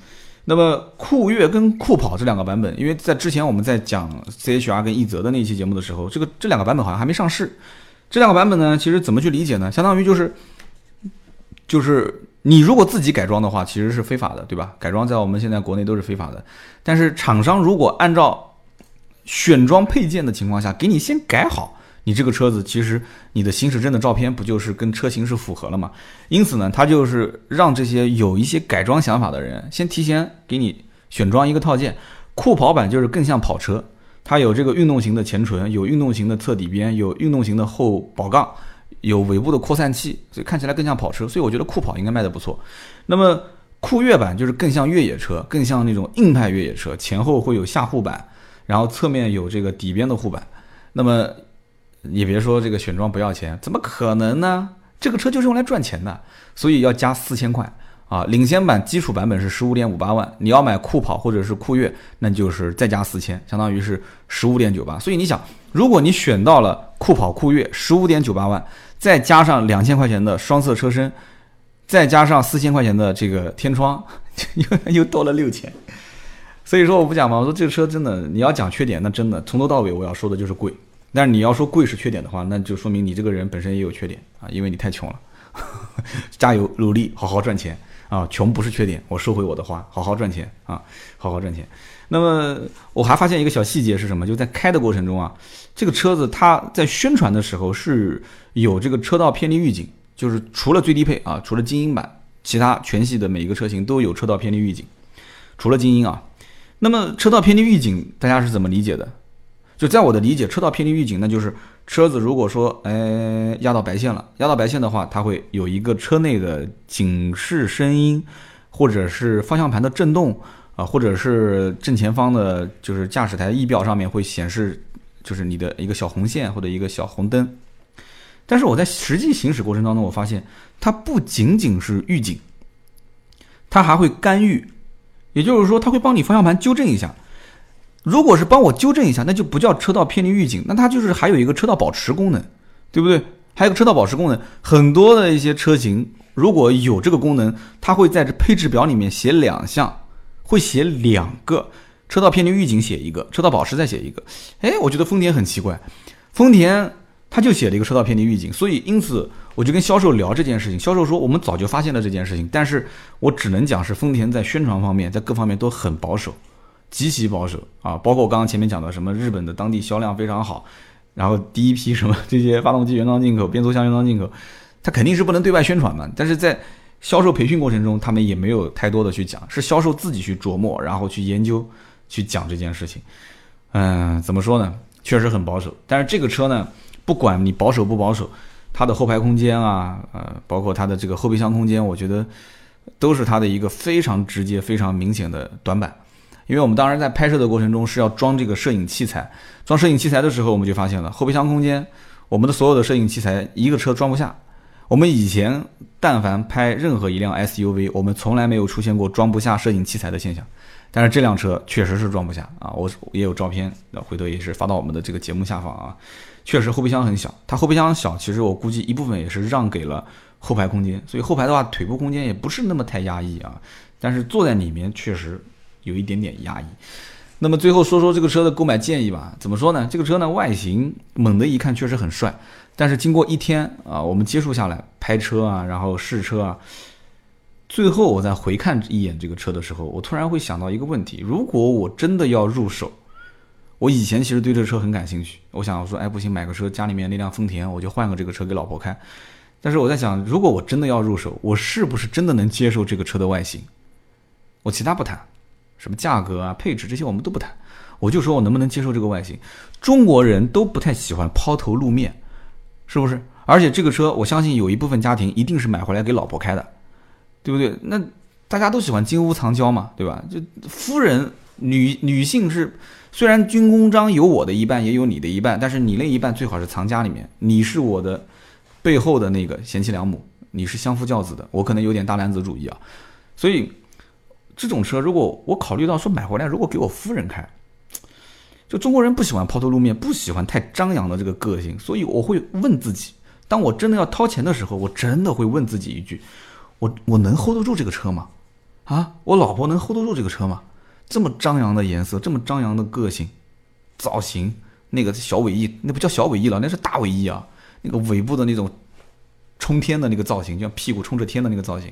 那么酷越跟酷跑这两个版本，因为在之前我们在讲 C H R 跟奕泽的那期节目的时候，这个这两个版本好像还没上市。这两个版本呢，其实怎么去理解呢？相当于就是。就是你如果自己改装的话，其实是非法的，对吧？改装在我们现在国内都是非法的。但是厂商如果按照选装配件的情况下，给你先改好，你这个车子其实你的行驶证的照片不就是跟车型是符合了吗？因此呢，他就是让这些有一些改装想法的人，先提前给你选装一个套件。酷跑版就是更像跑车，它有这个运动型的前唇，有运动型的侧底边，有运动型的后保杠。有尾部的扩散器，所以看起来更像跑车，所以我觉得酷跑应该卖的不错。那么酷越版就是更像越野车，更像那种硬派越野车，前后会有下护板，然后侧面有这个底边的护板。那么也别说这个选装不要钱，怎么可能呢？这个车就是用来赚钱的，所以要加四千块啊！领先版基础版本是十五点五八万，你要买酷跑或者是酷越，那就是再加四千，相当于是十五点九八。所以你想，如果你选到了酷跑酷越，十五点九八万。再加上两千块钱的双色车身，再加上四千块钱的这个天窗，又又多了六千。所以说我不讲嘛，我说这个车真的，你要讲缺点，那真的从头到尾我要说的就是贵。但是你要说贵是缺点的话，那就说明你这个人本身也有缺点啊，因为你太穷了。加油努力，好好赚钱啊！穷不是缺点，我收回我的话，好好赚钱啊，好好赚钱。那么我还发现一个小细节是什么？就在开的过程中啊，这个车子它在宣传的时候是。有这个车道偏离预警，就是除了最低配啊，除了精英版，其他全系的每一个车型都有车道偏离预警，除了精英啊。那么车道偏离预警大家是怎么理解的？就在我的理解，车道偏离预警那就是车子如果说哎压到白线了，压到白线的话，它会有一个车内的警示声音，或者是方向盘的震动啊，或者是正前方的，就是驾驶台仪表上面会显示，就是你的一个小红线或者一个小红灯。但是我在实际行驶过程当中，我发现它不仅仅是预警，它还会干预，也就是说，它会帮你方向盘纠正一下。如果是帮我纠正一下，那就不叫车道偏离预警，那它就是还有一个车道保持功能，对不对？还有个车道保持功能，很多的一些车型如果有这个功能，它会在这配置表里面写两项，会写两个车道偏离预警，写一个车道保持再写一个。哎，我觉得丰田很奇怪，丰田。他就写了一个车道偏离预警，所以因此我就跟销售聊这件事情。销售说我们早就发现了这件事情，但是我只能讲是丰田在宣传方面，在各方面都很保守，极其保守啊。包括我刚刚前面讲的什么日本的当地销量非常好，然后第一批什么这些发动机原装进口、变速箱原装进口，它肯定是不能对外宣传嘛。但是在销售培训过程中，他们也没有太多的去讲，是销售自己去琢磨，然后去研究去讲这件事情。嗯，怎么说呢？确实很保守。但是这个车呢？不管你保守不保守，它的后排空间啊，呃，包括它的这个后备箱空间，我觉得都是它的一个非常直接、非常明显的短板。因为我们当时在拍摄的过程中是要装这个摄影器材，装摄影器材的时候，我们就发现了后备箱空间，我们的所有的摄影器材一个车装不下。我们以前但凡拍任何一辆 SUV，我们从来没有出现过装不下摄影器材的现象，但是这辆车确实是装不下啊！我也有照片，那回头也是发到我们的这个节目下方啊。确实后备箱很小，它后备箱小，其实我估计一部分也是让给了后排空间，所以后排的话腿部空间也不是那么太压抑啊。但是坐在里面确实有一点点压抑。那么最后说说这个车的购买建议吧，怎么说呢？这个车呢外形猛的一看确实很帅，但是经过一天啊我们接触下来拍车啊，然后试车啊，最后我再回看一眼这个车的时候，我突然会想到一个问题：如果我真的要入手。我以前其实对这车很感兴趣，我想说，哎，不行，买个车，家里面那辆丰田，我就换个这个车给老婆开。但是我在想，如果我真的要入手，我是不是真的能接受这个车的外形？我其他不谈，什么价格啊、配置这些我们都不谈，我就说我能不能接受这个外形。中国人都不太喜欢抛头露面，是不是？而且这个车，我相信有一部分家庭一定是买回来给老婆开的，对不对？那大家都喜欢金屋藏娇嘛，对吧？就夫人。女女性是，虽然军功章有我的一半，也有你的一半，但是你那一半最好是藏家里面。你是我的背后的那个贤妻良母，你是相夫教子的。我可能有点大男子主义啊，所以这种车如果我考虑到说买回来，如果给我夫人开，就中国人不喜欢抛头露面，不喜欢太张扬的这个个性，所以我会问自己，当我真的要掏钱的时候，我真的会问自己一句：我我能 hold 得住这个车吗？啊，我老婆能 hold 得住这个车吗？这么张扬的颜色，这么张扬的个性，造型，那个小尾翼，那不叫小尾翼了，那是大尾翼啊！那个尾部的那种冲天的那个造型，就像屁股冲着天的那个造型，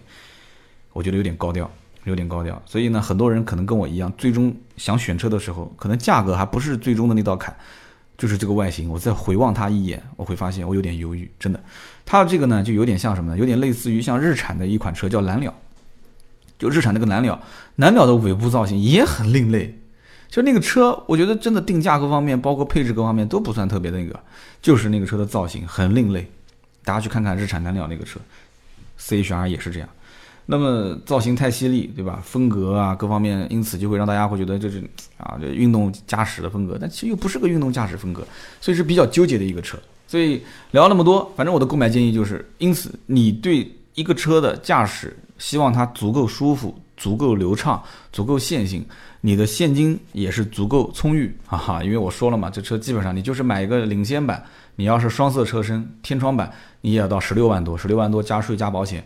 我觉得有点高调，有点高调。所以呢，很多人可能跟我一样，最终想选车的时候，可能价格还不是最终的那道坎，就是这个外形。我再回望它一眼，我会发现我有点犹豫，真的。它这个呢，就有点像什么呢？有点类似于像日产的一款车叫蓝鸟，就日产那个蓝鸟，蓝鸟的尾部造型也很另类。就那个车，我觉得真的定价各方面，包括配置各方面都不算特别那个，就是那个车的造型很另类。大家去看看日产蓝鸟那个车，C H R 也是这样。那么造型太犀利，对吧？风格啊各方面，因此就会让大家会觉得这是啊这运动驾驶的风格，但其实又不是个运动驾驶风格，所以是比较纠结的一个车。所以聊那么多，反正我的购买建议就是：因此你对一个车的驾驶，希望它足够舒服、足够流畅、足够线性。你的现金也是足够充裕啊哈，因为我说了嘛，这车基本上你就是买一个领先版，你要是双色车身天窗版，你也要到十六万多，十六万多加税加保险，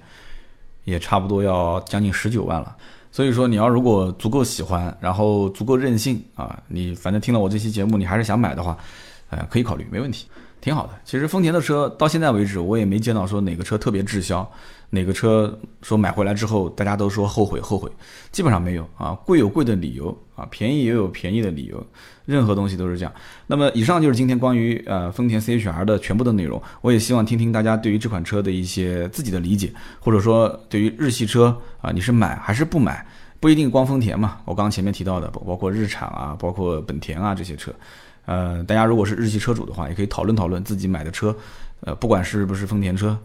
也差不多要将近十九万了。所以说你要如果足够喜欢，然后足够任性啊，你反正听了我这期节目，你还是想买的话，呃，可以考虑，没问题，挺好的。其实丰田的车到现在为止，我也没见到说哪个车特别滞销。哪个车说买回来之后大家都说后悔后悔，基本上没有啊，贵有贵的理由啊，便宜也有便宜的理由，任何东西都是这样。那么以上就是今天关于呃丰田 CHR 的全部的内容，我也希望听听大家对于这款车的一些自己的理解，或者说对于日系车啊你是买还是不买，不一定光丰田嘛，我刚刚前面提到的包括日产啊，包括本田啊这些车，呃大家如果是日系车主的话，也可以讨论讨论自己买的车，呃不管是不是丰田车。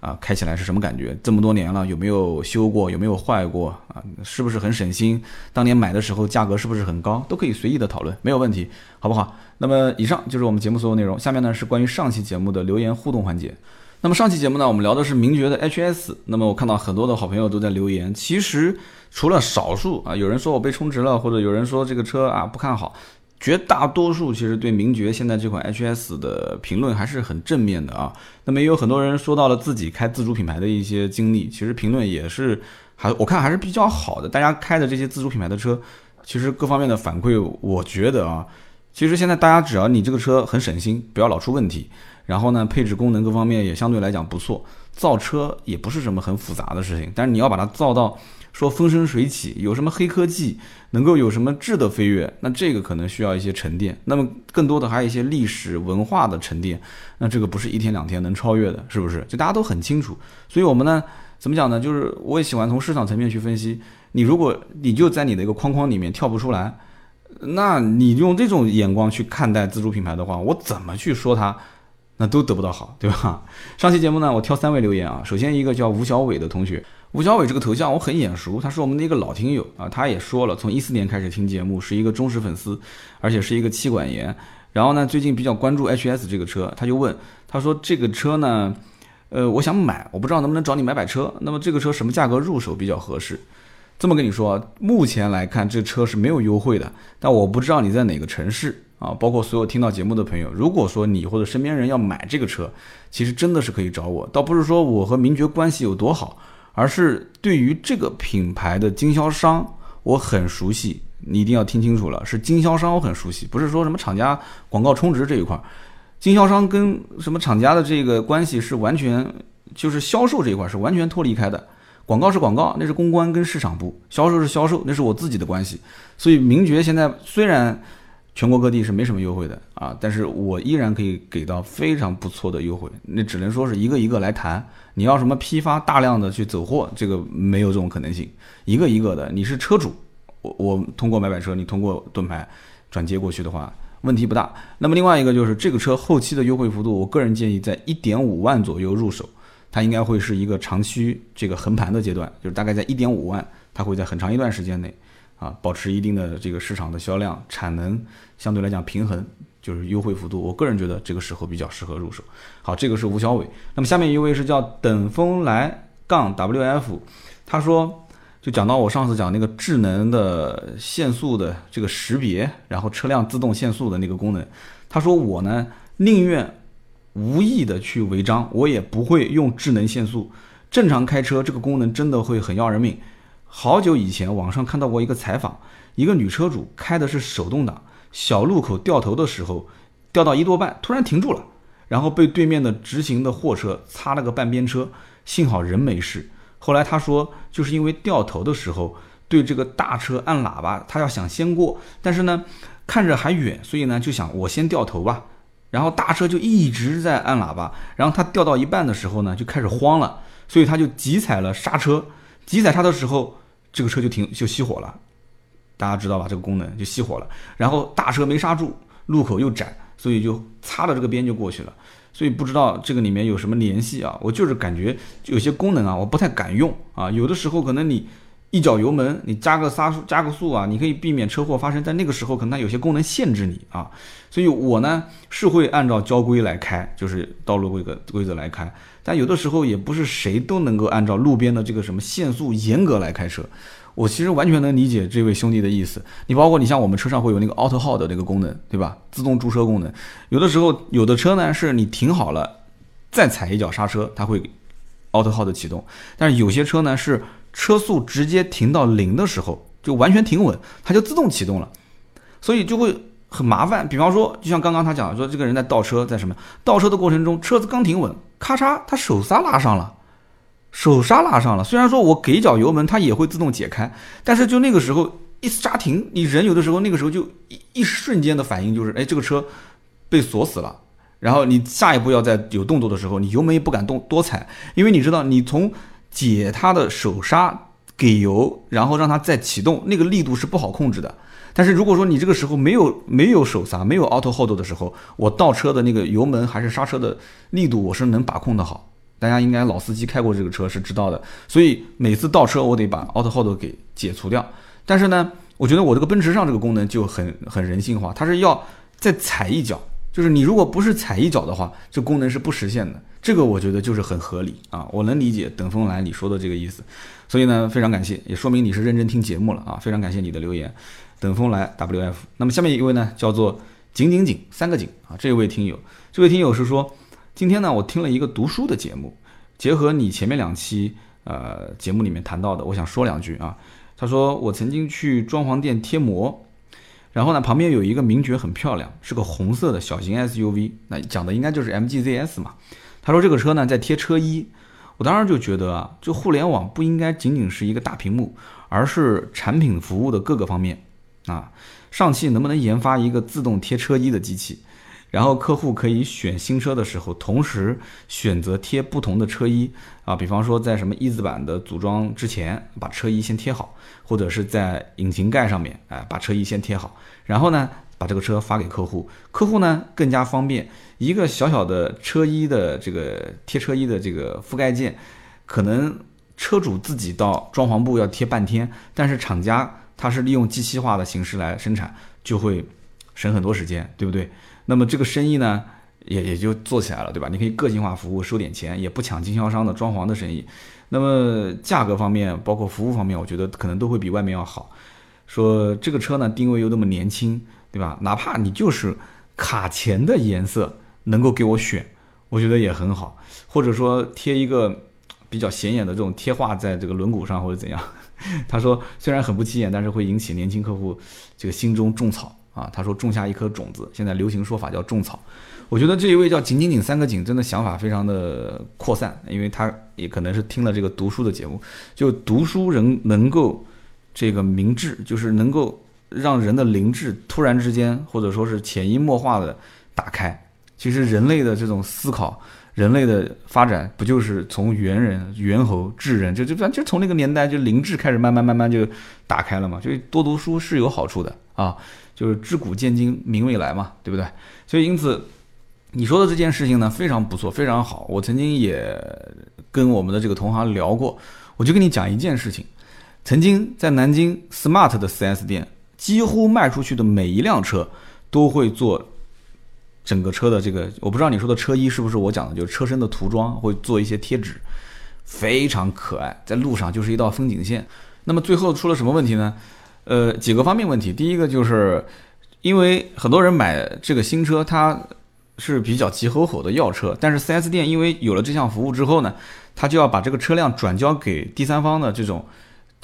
啊，开起来是什么感觉？这么多年了，有没有修过？有没有坏过？啊，是不是很省心？当年买的时候价格是不是很高？都可以随意的讨论，没有问题，好不好？那么以上就是我们节目所有内容。下面呢是关于上期节目的留言互动环节。那么上期节目呢，我们聊的是名爵的 HS。那么我看到很多的好朋友都在留言，其实除了少数啊，有人说我被充值了，或者有人说这个车啊不看好。绝大多数其实对名爵现在这款 HS 的评论还是很正面的啊。那么也有很多人说到了自己开自主品牌的一些经历，其实评论也是还我看还是比较好的。大家开的这些自主品牌的车，其实各方面的反馈，我觉得啊，其实现在大家只要你这个车很省心，不要老出问题，然后呢配置功能各方面也相对来讲不错，造车也不是什么很复杂的事情。但是你要把它造到。说风生水起，有什么黑科技能够有什么质的飞跃？那这个可能需要一些沉淀。那么更多的还有一些历史文化的沉淀。那这个不是一天两天能超越的，是不是？就大家都很清楚。所以我们呢，怎么讲呢？就是我也喜欢从市场层面去分析。你如果你就在你的一个框框里面跳不出来，那你用这种眼光去看待自主品牌的话，我怎么去说它，那都得不到好，对吧？上期节目呢，我挑三位留言啊。首先一个叫吴小伟的同学。吴小伟这个头像我很眼熟，他是我们的一个老听友啊，他也说了，从一四年开始听节目，是一个忠实粉丝，而且是一个妻管严。然后呢，最近比较关注 HS 这个车，他就问，他说这个车呢，呃，我想买，我不知道能不能找你买买车。那么这个车什么价格入手比较合适？这么跟你说，目前来看这车是没有优惠的，但我不知道你在哪个城市啊。包括所有听到节目的朋友，如果说你或者身边人要买这个车，其实真的是可以找我，倒不是说我和名爵关系有多好。而是对于这个品牌的经销商，我很熟悉，你一定要听清楚了，是经销商我很熟悉，不是说什么厂家广告充值这一块儿，经销商跟什么厂家的这个关系是完全就是销售这一块是完全脱离开的，广告是广告，那是公关跟市场部，销售是销售，那是我自己的关系，所以名爵现在虽然。全国各地是没什么优惠的啊，但是我依然可以给到非常不错的优惠。那只能说是一个一个来谈。你要什么批发大量的去走货，这个没有这种可能性。一个一个的，你是车主，我我通过买买车，你通过盾牌转接过去的话，问题不大。那么另外一个就是这个车后期的优惠幅度，我个人建议在一点五万左右入手，它应该会是一个长期这个横盘的阶段，就是大概在一点五万，它会在很长一段时间内。啊，保持一定的这个市场的销量产能，相对来讲平衡，就是优惠幅度。我个人觉得这个时候比较适合入手。好，这个是吴小伟。那么下面一位是叫等风来杠 WF，他说就讲到我上次讲那个智能的限速的这个识别，然后车辆自动限速的那个功能。他说我呢宁愿无意的去违章，我也不会用智能限速。正常开车这个功能真的会很要人命。好久以前，网上看到过一个采访，一个女车主开的是手动挡，小路口掉头的时候，掉到一多半，突然停住了，然后被对面的直行的货车擦了个半边车，幸好人没事。后来他说，就是因为掉头的时候对这个大车按喇叭，他要想先过，但是呢看着还远，所以呢就想我先掉头吧。然后大车就一直在按喇叭，然后他掉到一半的时候呢就开始慌了，所以他就急踩了刹车。急踩刹的时候，这个车就停就熄火了。大家知道吧？这个功能就熄火了。然后大车没刹住，路口又窄，所以就擦了这个边就过去了。所以不知道这个里面有什么联系啊？我就是感觉有些功能啊，我不太敢用啊。有的时候可能你一脚油门，你加个刹速加个速啊，你可以避免车祸发生。但那个时候可能它有些功能限制你啊。所以我呢是会按照交规来开，就是道路规格规则来开。但有的时候也不是谁都能够按照路边的这个什么限速严格来开车。我其实完全能理解这位兄弟的意思。你包括你像我们车上会有那个 Auto Hold 的那个功能，对吧？自动驻车功能。有的时候有的车呢是你停好了，再踩一脚刹车，它会 Auto Hold 启动。但是有些车呢是车速直接停到零的时候，就完全停稳，它就自动启动了，所以就会很麻烦。比方说，就像刚刚他讲说，这个人在倒车，在什么倒车的过程中，车子刚停稳，咔嚓，他手刹拉上了。手刹拉上了，虽然说我给脚油门，它也会自动解开，但是就那个时候一刹停，你人有的时候那个时候就一一瞬间的反应就是，哎，这个车被锁死了。然后你下一步要在有动作的时候，你油门也不敢动多踩，因为你知道你从解它的手刹给油，然后让它再启动，那个力度是不好控制的。但是如果说你这个时候没有没有手刹，没有 auto hold 的时候，我倒车的那个油门还是刹车的力度，我是能把控的好。大家应该老司机开过这个车是知道的，所以每次倒车我得把 auto hold 给解除掉。但是呢，我觉得我这个奔驰上这个功能就很很人性化，它是要再踩一脚，就是你如果不是踩一脚的话，这功能是不实现的。这个我觉得就是很合理啊，我能理解等风来你说的这个意思。所以呢，非常感谢，也说明你是认真听节目了啊，非常感谢你的留言。等风来 WF。那么下面一位呢，叫做景景景三个景啊，这位听友，这位听友是说。今天呢，我听了一个读书的节目，结合你前面两期呃节目里面谈到的，我想说两句啊。他说我曾经去装潢店贴膜，然后呢旁边有一个名爵很漂亮，是个红色的小型 SUV，那讲的应该就是 MGZS 嘛。他说这个车呢在贴车衣，我当时就觉得啊，就互联网不应该仅仅是一个大屏幕，而是产品服务的各个方面啊。上汽能不能研发一个自动贴车衣的机器？然后客户可以选新车的时候，同时选择贴不同的车衣啊，比方说在什么一字板的组装之前，把车衣先贴好，或者是在引擎盖上面，哎，把车衣先贴好，然后呢，把这个车发给客户，客户呢更加方便。一个小小的车衣的这个贴车衣的这个覆盖件，可能车主自己到装潢部要贴半天，但是厂家它是利用机器化的形式来生产，就会省很多时间，对不对？那么这个生意呢，也也就做起来了，对吧？你可以个性化服务，收点钱，也不抢经销商的装潢的生意。那么价格方面，包括服务方面，我觉得可能都会比外面要好。说这个车呢，定位又那么年轻，对吧？哪怕你就是卡钳的颜色能够给我选，我觉得也很好。或者说贴一个比较显眼的这种贴画在这个轮毂上或者怎样。他说虽然很不起眼，但是会引起年轻客户这个心中种草。啊，他说种下一颗种子，现在流行说法叫种草。我觉得这一位叫景景景三个景，真的想法非常的扩散，因为他也可能是听了这个读书的节目，就读书人能够这个明智，就是能够让人的灵智突然之间或者说是潜移默化的打开。其实人类的这种思考，人类的发展不就是从猿人、猿猴、智人，就就就从那个年代就灵智开始慢慢慢慢就打开了嘛？就多读书是有好处的啊。就是知古见今，明未来嘛，对不对？所以因此，你说的这件事情呢，非常不错，非常好。我曾经也跟我们的这个同行聊过，我就跟你讲一件事情：曾经在南京 Smart 的 4S 店，几乎卖出去的每一辆车都会做整个车的这个，我不知道你说的车衣是不是我讲的，就是车身的涂装会做一些贴纸，非常可爱，在路上就是一道风景线。那么最后出了什么问题呢？呃，几个方面问题。第一个就是，因为很多人买这个新车，它是比较急吼吼的要车，但是 4S 店因为有了这项服务之后呢，他就要把这个车辆转交给第三方的这种，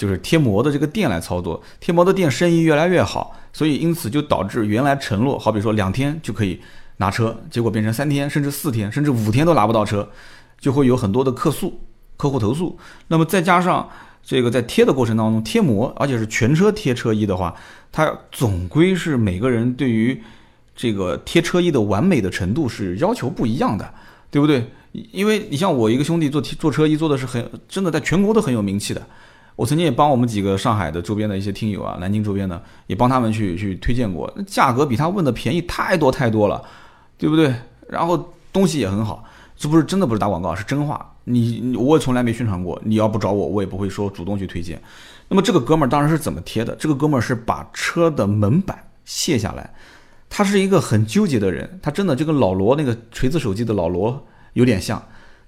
就是贴膜的这个店来操作。贴膜的店生意越来越好，所以因此就导致原来承诺，好比说两天就可以拿车，结果变成三天，甚至四天，甚至五天都拿不到车，就会有很多的客诉、客户投诉。那么再加上这个在贴的过程当中贴膜，而且是全车贴车衣的话，它总归是每个人对于这个贴车衣的完美的程度是要求不一样的，对不对？因为你像我一个兄弟做贴做车衣做的是很真的，在全国都很有名气的。我曾经也帮我们几个上海的周边的一些听友啊，南京周边的也帮他们去去推荐过，价格比他问的便宜太多太多了，对不对？然后东西也很好，这不是真的不是打广告，是真话。你我也从来没宣传过，你要不找我，我也不会说主动去推荐。那么这个哥们儿当然是怎么贴的？这个哥们儿是把车的门板卸下来，他是一个很纠结的人，他真的就跟老罗那个锤子手机的老罗有点像，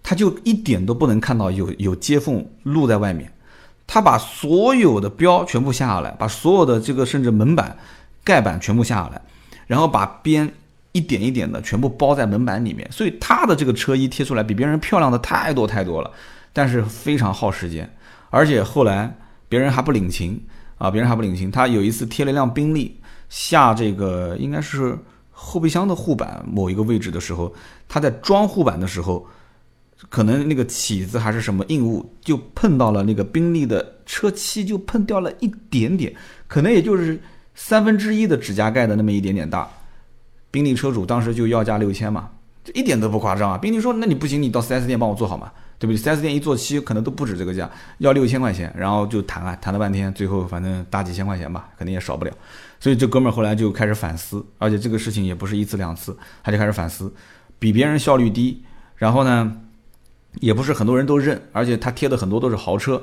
他就一点都不能看到有有接缝露在外面。他把所有的标全部下下来，把所有的这个甚至门板、盖板全部下下来，然后把边一点一点的全部包在门板里面，所以他的这个车衣贴出来比别人漂亮的太多太多了，但是非常耗时间，而且后来别人还不领情啊，别人还不领情。他有一次贴了一辆宾利下这个应该是后备箱的护板某一个位置的时候，他在装护板的时候。可能那个起子还是什么硬物，就碰到了那个宾利的车漆，就碰掉了一点点，可能也就是三分之一的指甲盖的那么一点点大。宾利车主当时就要价六千嘛，这一点都不夸张啊。宾利说：“那你不行，你到 4S 店帮我做好嘛，对不对？”4S 店一做漆可能都不止这个价，要六千块钱，然后就谈啊，谈了半天，最后反正大几千块钱吧，肯定也少不了。所以这哥们儿后来就开始反思，而且这个事情也不是一次两次，他就开始反思，比别人效率低，然后呢？也不是很多人都认，而且他贴的很多都是豪车，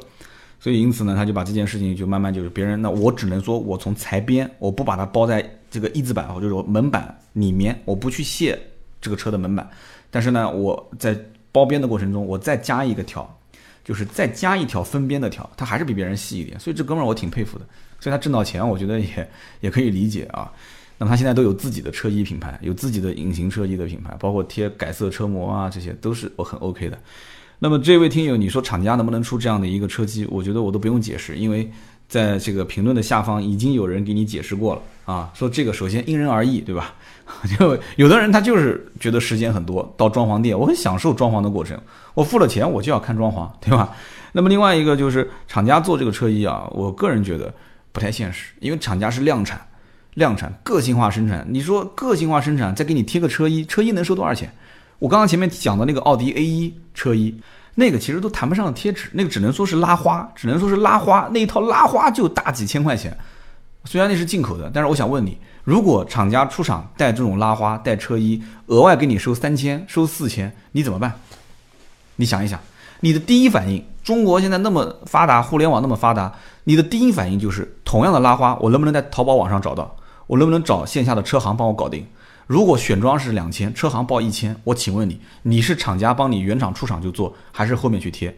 所以因此呢，他就把这件事情就慢慢就是别人，那我只能说我从裁边，我不把它包在这个一字板或者说门板里面，我不去卸这个车的门板，但是呢，我在包边的过程中，我再加一个条，就是再加一条分边的条，它还是比别人细一点，所以这哥们儿我挺佩服的，所以他挣到钱，我觉得也也可以理解啊。那么他现在都有自己的车衣品牌，有自己的隐形车衣的品牌，包括贴改色车模啊，这些都是我很 OK 的。那么这位听友，你说厂家能不能出这样的一个车机？我觉得我都不用解释，因为在这个评论的下方已经有人给你解释过了啊。说这个首先因人而异，对吧？就有的人他就是觉得时间很多，到装潢店我很享受装潢的过程，我付了钱我就要看装潢，对吧？那么另外一个就是厂家做这个车衣啊，我个人觉得不太现实，因为厂家是量产。量产、个性化生产，你说个性化生产，再给你贴个车衣，车衣能收多少钱？我刚刚前面讲的那个奥迪 A 一车衣，那个其实都谈不上贴纸，那个只能说是拉花，只能说是拉花，那一套拉花就大几千块钱。虽然那是进口的，但是我想问你，如果厂家出厂带这种拉花、带车衣，额外给你收三千、收四千，你怎么办？你想一想，你的第一反应，中国现在那么发达，互联网那么发达，你的第一反应就是同样的拉花，我能不能在淘宝网上找到？我能不能找线下的车行帮我搞定？如果选装是两千，车行报一千，我请问你，你是厂家帮你原厂出厂就做，还是后面去贴？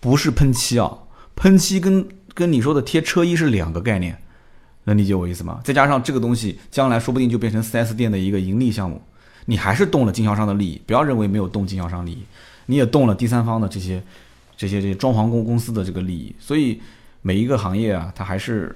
不是喷漆啊，喷漆跟跟你说的贴车衣是两个概念，能理解我意思吗？再加上这个东西将来说不定就变成 4S 店的一个盈利项目，你还是动了经销商的利益。不要认为没有动经销商利益，你也动了第三方的这些这些这些装潢公公司的这个利益。所以每一个行业啊，它还是。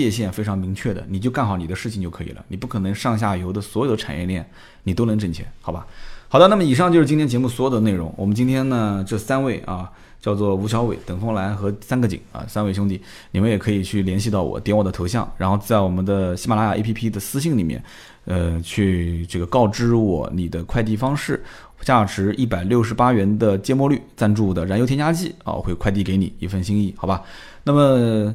界限非常明确的，你就干好你的事情就可以了。你不可能上下游的所有的产业链你都能挣钱，好吧？好的，那么以上就是今天节目所有的内容。我们今天呢，这三位啊，叫做吴小伟、等风来和三个景啊，三位兄弟，你们也可以去联系到我，点我的头像，然后在我们的喜马拉雅 APP 的私信里面，呃，去这个告知我你的快递方式，价值一百六十八元的芥末绿赞助的燃油添加剂啊，我会快递给你一份心意，好吧？那么。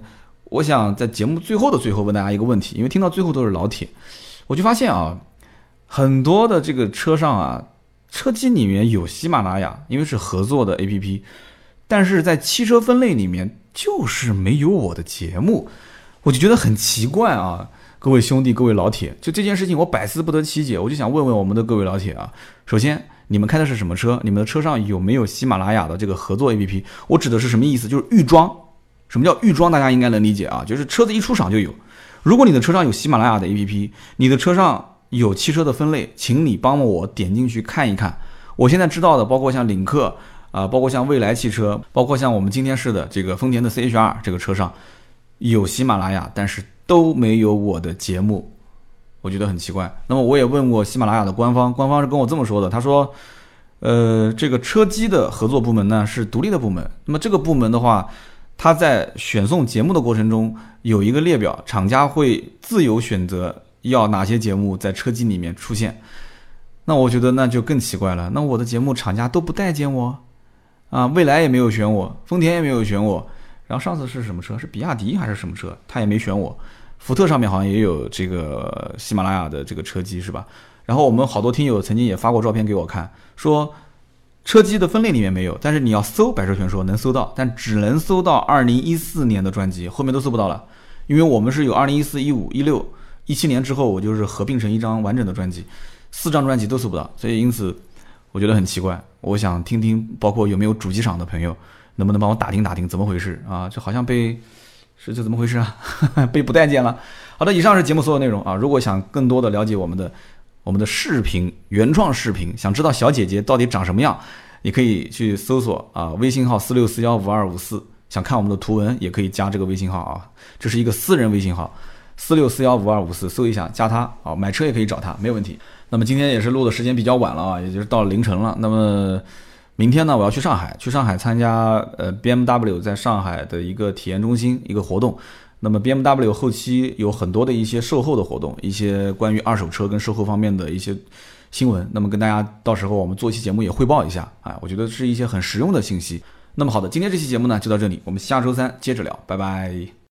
我想在节目最后的最后问大家一个问题，因为听到最后都是老铁，我就发现啊，很多的这个车上啊，车机里面有喜马拉雅，因为是合作的 APP，但是在汽车分类里面就是没有我的节目，我就觉得很奇怪啊，各位兄弟，各位老铁，就这件事情我百思不得其解，我就想问问我们的各位老铁啊，首先你们开的是什么车？你们的车上有没有喜马拉雅的这个合作 APP？我指的是什么意思？就是预装。什么叫预装？大家应该能理解啊，就是车子一出厂就有。如果你的车上有喜马拉雅的 APP，你的车上有汽车的分类，请你帮我点进去看一看。我现在知道的，包括像领克啊，包括像蔚来汽车，包括像我们今天试的这个丰田的 CHR 这个车上有喜马拉雅，但是都没有我的节目。我觉得很奇怪。那么我也问过喜马拉雅的官方，官方是跟我这么说的，他说，呃，这个车机的合作部门呢是独立的部门，那么这个部门的话，他在选送节目的过程中有一个列表，厂家会自由选择要哪些节目在车机里面出现。那我觉得那就更奇怪了，那我的节目厂家都不待见我，啊，蔚来也没有选我，丰田也没有选我，然后上次是什么车？是比亚迪还是什么车？他也没选我。福特上面好像也有这个喜马拉雅的这个车机是吧？然后我们好多听友曾经也发过照片给我看，说车机的分类里面没有，但是你要搜百车全说能搜到，但只能搜到二零一四年的专辑，后面都搜不到了，因为我们是有二零一四、一五、一六、一七年之后，我就是合并成一张完整的专辑。四张专辑都搜不到，所以因此我觉得很奇怪。我想听听，包括有没有主机厂的朋友，能不能帮我打听打听怎么回事啊？这好像被是这怎么回事啊？被不待见了。好的，以上是节目所有内容啊。如果想更多的了解我们的我们的视频原创视频，想知道小姐姐到底长什么样，你可以去搜索啊，微信号四六四幺五二五四。想看我们的图文，也可以加这个微信号啊，这是一个私人微信号，四六四幺五二五四，搜一下加他啊，买车也可以找他，没有问题。那么今天也是录的时间比较晚了啊，也就是到凌晨了。那么明天呢，我要去上海，去上海参加呃 BMW 在上海的一个体验中心一个活动。那么 BMW 后期有很多的一些售后的活动，一些关于二手车跟售后方面的一些新闻。那么跟大家到时候我们做一期节目也汇报一下啊，我觉得是一些很实用的信息。那么好的，今天这期节目呢就到这里，我们下周三接着聊，拜拜。